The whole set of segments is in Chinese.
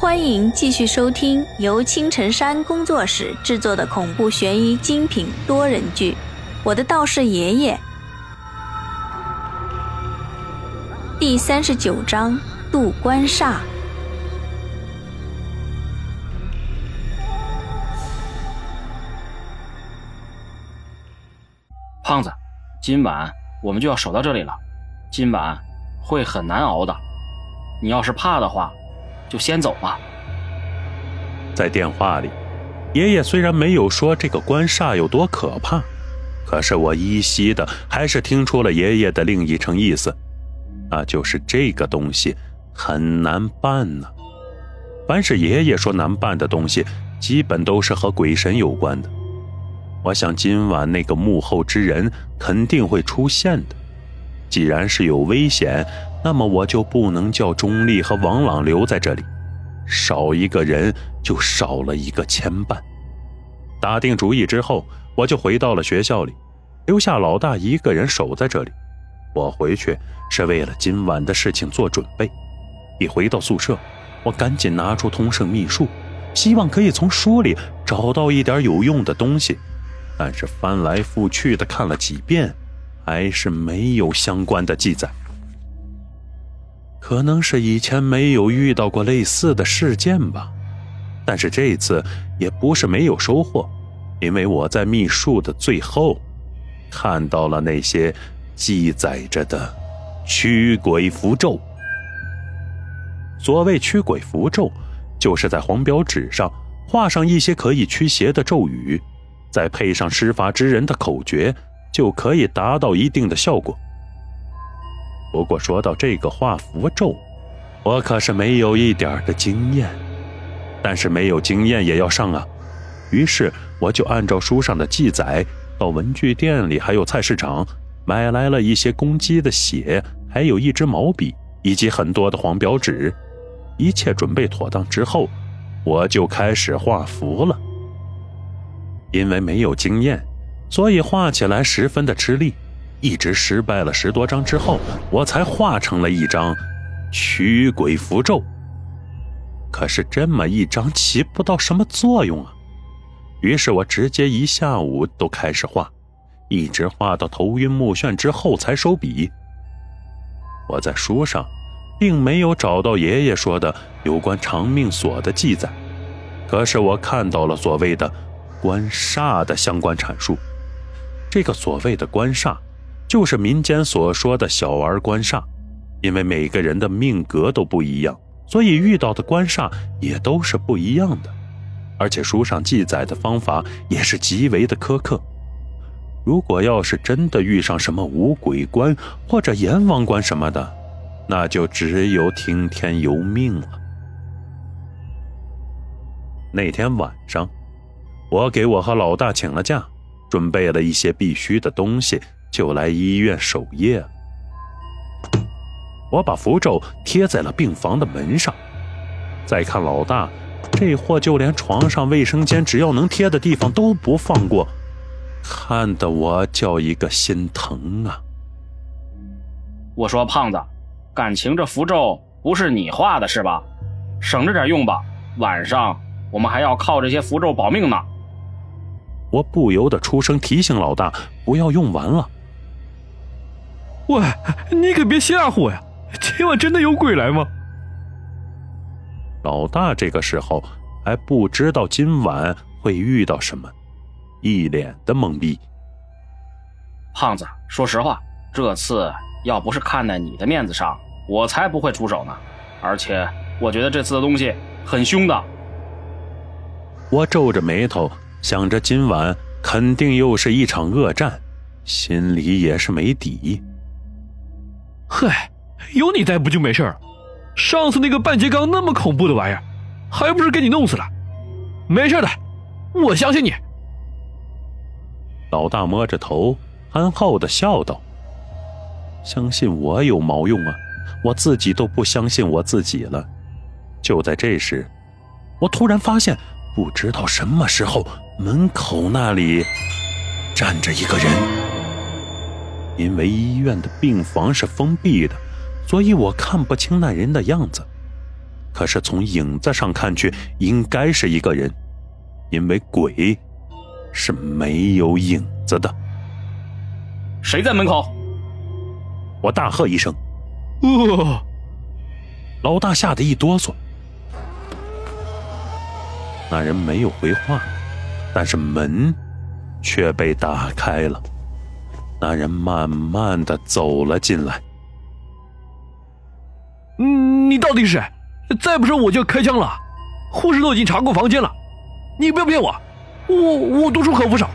欢迎继续收听由青城山工作室制作的恐怖悬疑精品多人剧《我的道士爷爷》第三十九章渡关煞。胖子，今晚我们就要守到这里了，今晚会很难熬的。你要是怕的话，就先走吧。在电话里，爷爷虽然没有说这个官煞有多可怕，可是我依稀的还是听出了爷爷的另一层意思，那就是这个东西很难办呢。凡是爷爷说难办的东西，基本都是和鬼神有关的。我想今晚那个幕后之人肯定会出现的。既然是有危险，那么我就不能叫钟丽和王朗留在这里，少一个人就少了一个牵绊。打定主意之后，我就回到了学校里，留下老大一个人守在这里。我回去是为了今晚的事情做准备。一回到宿舍，我赶紧拿出通胜秘术，希望可以从书里找到一点有用的东西。但是翻来覆去的看了几遍。还是没有相关的记载，可能是以前没有遇到过类似的事件吧。但是这次也不是没有收获，因为我在秘术的最后看到了那些记载着的驱鬼符咒。所谓驱鬼符咒，就是在黄标纸上画上一些可以驱邪的咒语，再配上施法之人的口诀。就可以达到一定的效果。不过说到这个画符咒，我可是没有一点的经验。但是没有经验也要上啊！于是我就按照书上的记载，到文具店里还有菜市场买来了一些公鸡的血，还有一支毛笔以及很多的黄标纸。一切准备妥当之后，我就开始画符了。因为没有经验。所以画起来十分的吃力，一直失败了十多张之后，我才画成了一张驱鬼符咒。可是这么一张起不到什么作用啊！于是我直接一下午都开始画，一直画到头晕目眩之后才收笔。我在书上并没有找到爷爷说的有关长命锁的记载，可是我看到了所谓的官煞的相关阐述。这个所谓的官煞，就是民间所说的小儿官煞。因为每个人的命格都不一样，所以遇到的官煞也都是不一样的。而且书上记载的方法也是极为的苛刻。如果要是真的遇上什么五鬼关或者阎王关什么的，那就只有听天由命了。那天晚上，我给我和老大请了假。准备了一些必须的东西，就来医院守夜了。我把符咒贴在了病房的门上。再看老大，这货就连床上、卫生间，只要能贴的地方都不放过，看得我叫一个心疼啊！我说胖子，感情这符咒不是你画的是吧？省着点用吧，晚上我们还要靠这些符咒保命呢。我不由得出声提醒老大不要用完了。喂，你可别吓唬我呀！今晚真的有鬼来吗？老大这个时候还不知道今晚会遇到什么，一脸的懵逼。胖子，说实话，这次要不是看在你的面子上，我才不会出手呢。而且我觉得这次的东西很凶的。我皱着眉头。想着今晚肯定又是一场恶战，心里也是没底。嗨，有你在不就没事了？上次那个半截钢那么恐怖的玩意儿，还不是给你弄死了？没事的，我相信你。老大摸着头，憨厚的笑道：“相信我有毛用啊？我自己都不相信我自己了。”就在这时，我突然发现，不知道什么时候。门口那里站着一个人，因为医院的病房是封闭的，所以我看不清那人的样子。可是从影子上看去，应该是一个人，因为鬼是没有影子的。谁在门口？我大喝一声：“哦！”老大吓得一哆嗦。那人没有回话，但是门却被打开了。那人慢慢的走了进来。嗯，你到底是谁？再不说我就要开枪了。护士都已经查过房间了，你不要骗我，我我读书可不少。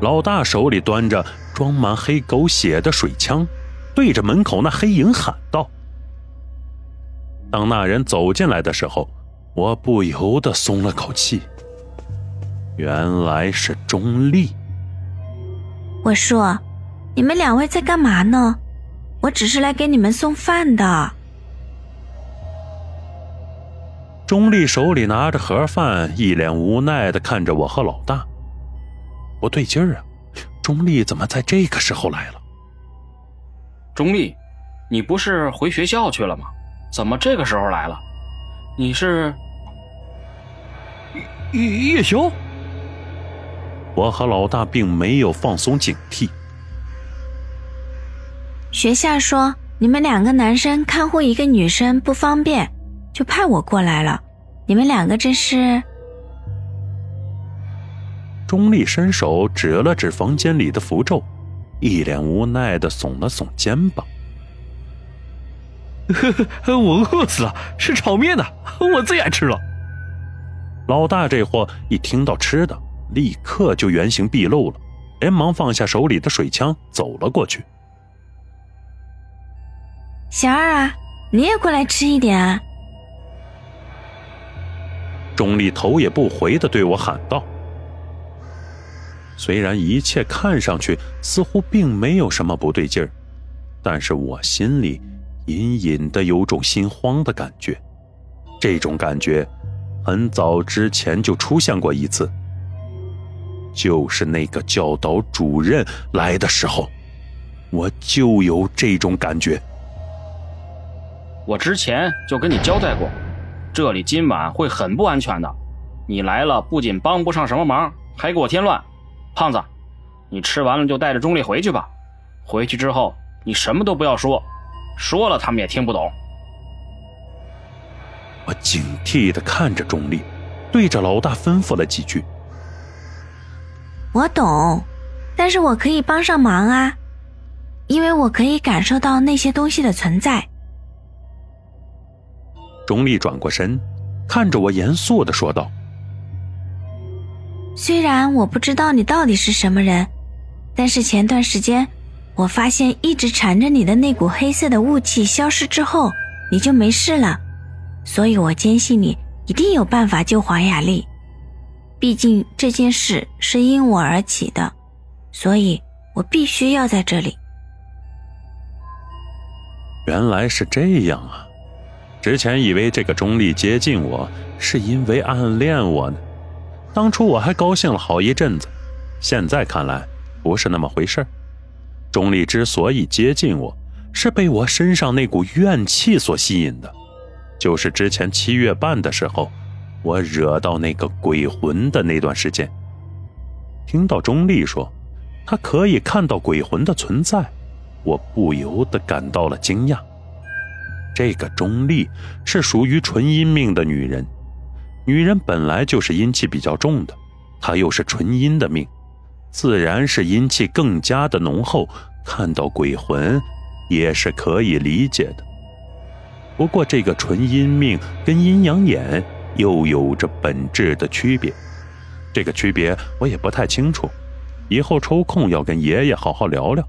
老大手里端着装满黑狗血的水枪，对着门口那黑影喊道：“当那人走进来的时候，我不由得松了口气。原来是钟丽。我说，你们两位在干嘛呢？我只是来给你们送饭的。”钟丽手里拿着盒饭，一脸无奈的看着我和老大。不对劲儿啊！钟丽怎么在这个时候来了？钟丽，你不是回学校去了吗？怎么这个时候来了？你是叶叶修？我和老大并没有放松警惕。学校说你们两个男生看护一个女生不方便，就派我过来了。你们两个这是？钟丽伸手指了指房间里的符咒，一脸无奈的耸了耸肩膀。呵呵，我饿死了，是炒面呢，我最爱吃了。老大这货一听到吃的，立刻就原形毕露了，连忙放下手里的水枪，走了过去。小二啊，你也过来吃一点啊！钟丽头也不回的对我喊道。虽然一切看上去似乎并没有什么不对劲儿，但是我心里隐隐的有种心慌的感觉。这种感觉很早之前就出现过一次，就是那个教导主任来的时候，我就有这种感觉。我之前就跟你交代过，这里今晚会很不安全的。你来了，不仅帮不上什么忙，还给我添乱。胖子，你吃完了就带着钟丽回去吧。回去之后，你什么都不要说，说了他们也听不懂。我警惕的看着钟丽，对着老大吩咐了几句。我懂，但是我可以帮上忙啊，因为我可以感受到那些东西的存在。钟丽转过身，看着我，严肃的说道。虽然我不知道你到底是什么人，但是前段时间我发现一直缠着你的那股黑色的雾气消失之后，你就没事了，所以我坚信你一定有办法救黄雅丽。毕竟这件事是因我而起的，所以我必须要在这里。原来是这样啊！之前以为这个钟丽接近我是因为暗恋我呢。当初我还高兴了好一阵子，现在看来不是那么回事钟丽之所以接近我，是被我身上那股怨气所吸引的。就是之前七月半的时候，我惹到那个鬼魂的那段时间。听到钟丽说她可以看到鬼魂的存在，我不由得感到了惊讶。这个钟丽是属于纯阴命的女人。女人本来就是阴气比较重的，她又是纯阴的命，自然是阴气更加的浓厚。看到鬼魂，也是可以理解的。不过这个纯阴命跟阴阳眼又有着本质的区别，这个区别我也不太清楚，以后抽空要跟爷爷好好聊聊。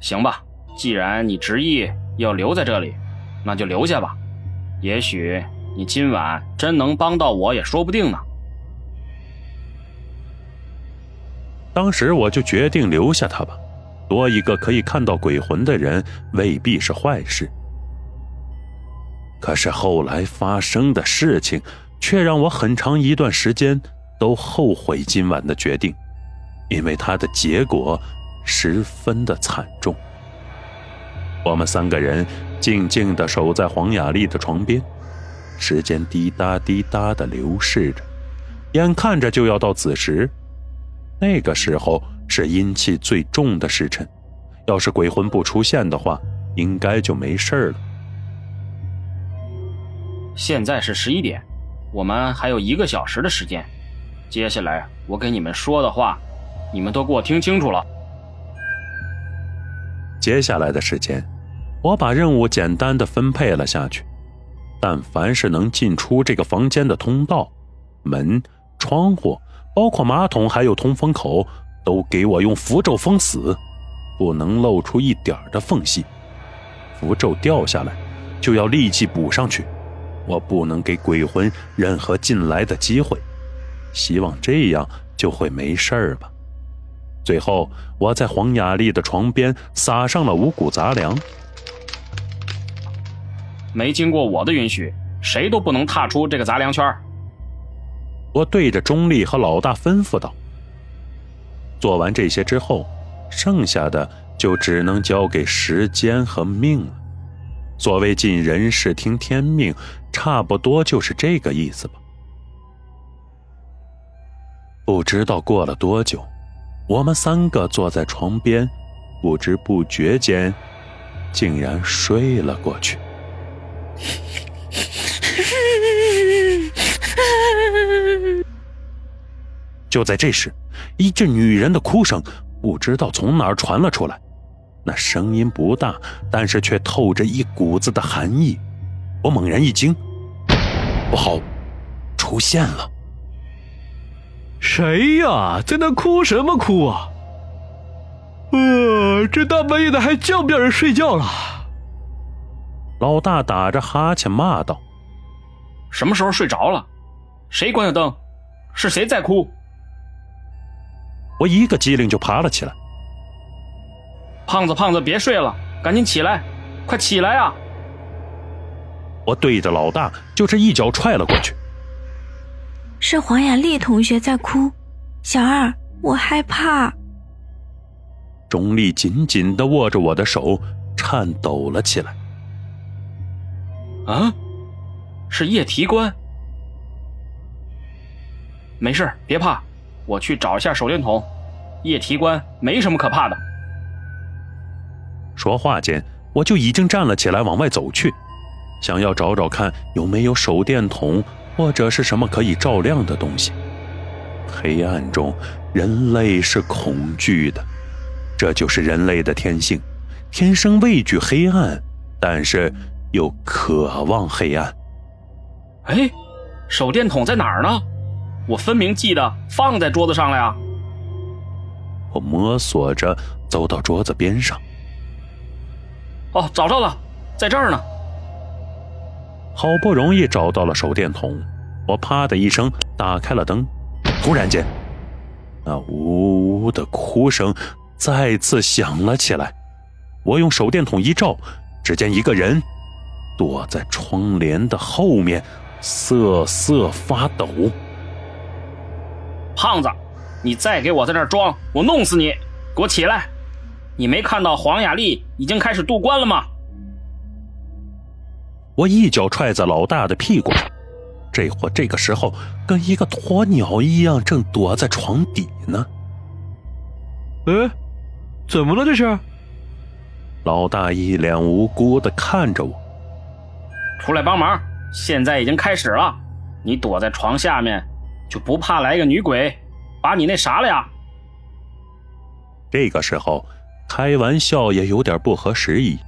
行吧，既然你执意要留在这里，那就留下吧。也许你今晚真能帮到我，也说不定呢。当时我就决定留下他吧，多一个可以看到鬼魂的人未必是坏事。可是后来发生的事情，却让我很长一段时间都后悔今晚的决定，因为它的结果十分的惨重。我们三个人静静地守在黄雅丽的床边，时间滴答滴答地流逝着，眼看着就要到子时。那个时候是阴气最重的时辰，要是鬼魂不出现的话，应该就没事了。现在是十一点，我们还有一个小时的时间。接下来我给你们说的话，你们都给我听清楚了。接下来的时间，我把任务简单的分配了下去。但凡是能进出这个房间的通道、门、窗户，包括马桶还有通风口，都给我用符咒封死，不能露出一点的缝隙。符咒掉下来，就要立即补上去。我不能给鬼魂任何进来的机会，希望这样就会没事儿吧。最后，我在黄雅丽的床边撒上了五谷杂粮。没经过我的允许，谁都不能踏出这个杂粮圈。我对着钟丽和老大吩咐道：“做完这些之后，剩下的就只能交给时间和命了。所谓尽人事听天命，差不多就是这个意思吧。”不知道过了多久，我们三个坐在床边，不知不觉间，竟然睡了过去。就在这时，一阵女人的哭声不知道从哪儿传了出来，那声音不大，但是却透着一股子的寒意。我猛然一惊，不好，出现了！谁呀，在那哭什么哭啊？呃，这大半夜的还叫不叫人睡觉了？老大打着哈欠骂道：“什么时候睡着了？谁关的灯？是谁在哭？”我一个机灵就爬了起来。胖子，胖子，别睡了，赶紧起来，快起来啊！我对着老大就是一脚踹了过去。是黄雅丽同学在哭，小二，我害怕。钟丽紧紧的握着我的手，颤抖了起来。啊，是叶提官。没事，别怕，我去找一下手电筒。叶提官没什么可怕的。说话间，我就已经站了起来，往外走去，想要找找看有没有手电筒。或者是什么可以照亮的东西？黑暗中，人类是恐惧的，这就是人类的天性，天生畏惧黑暗，但是又渴望黑暗。哎，手电筒在哪儿呢？我分明记得放在桌子上了呀！我摸索着走到桌子边上。哦，找到了，在这儿呢。好不容易找到了手电筒，我啪的一声打开了灯。突然间，那呜呜的哭声再次响了起来。我用手电筒一照，只见一个人躲在窗帘的后面，瑟瑟发抖。胖子，你再给我在那儿装，我弄死你！给我起来！你没看到黄雅丽已经开始渡关了吗？我一脚踹在老大的屁股上，这货这个时候跟一个鸵鸟一样，正躲在床底呢。哎，怎么了这是？老大一脸无辜的看着我，出来帮忙！现在已经开始了，你躲在床下面，就不怕来个女鬼把你那啥了呀？这个时候开玩笑也有点不合时宜。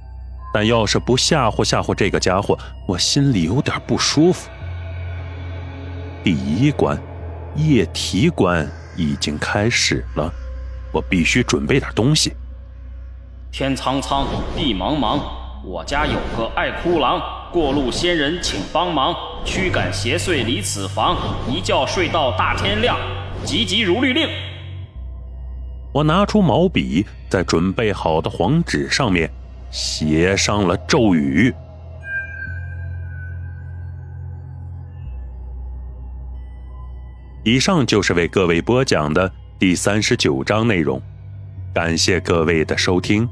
但要是不吓唬吓唬这个家伙，我心里有点不舒服。第一关，夜啼关已经开始了，我必须准备点东西。天苍苍，地茫茫，我家有个爱哭郎，过路仙人请帮忙，驱赶邪祟离此房，一觉睡到大天亮，急急如律令。我拿出毛笔，在准备好的黄纸上面。写上了咒语。以上就是为各位播讲的第三十九章内容，感谢各位的收听。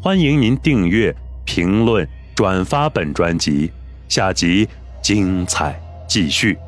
欢迎您订阅、评论、转发本专辑，下集精彩继续。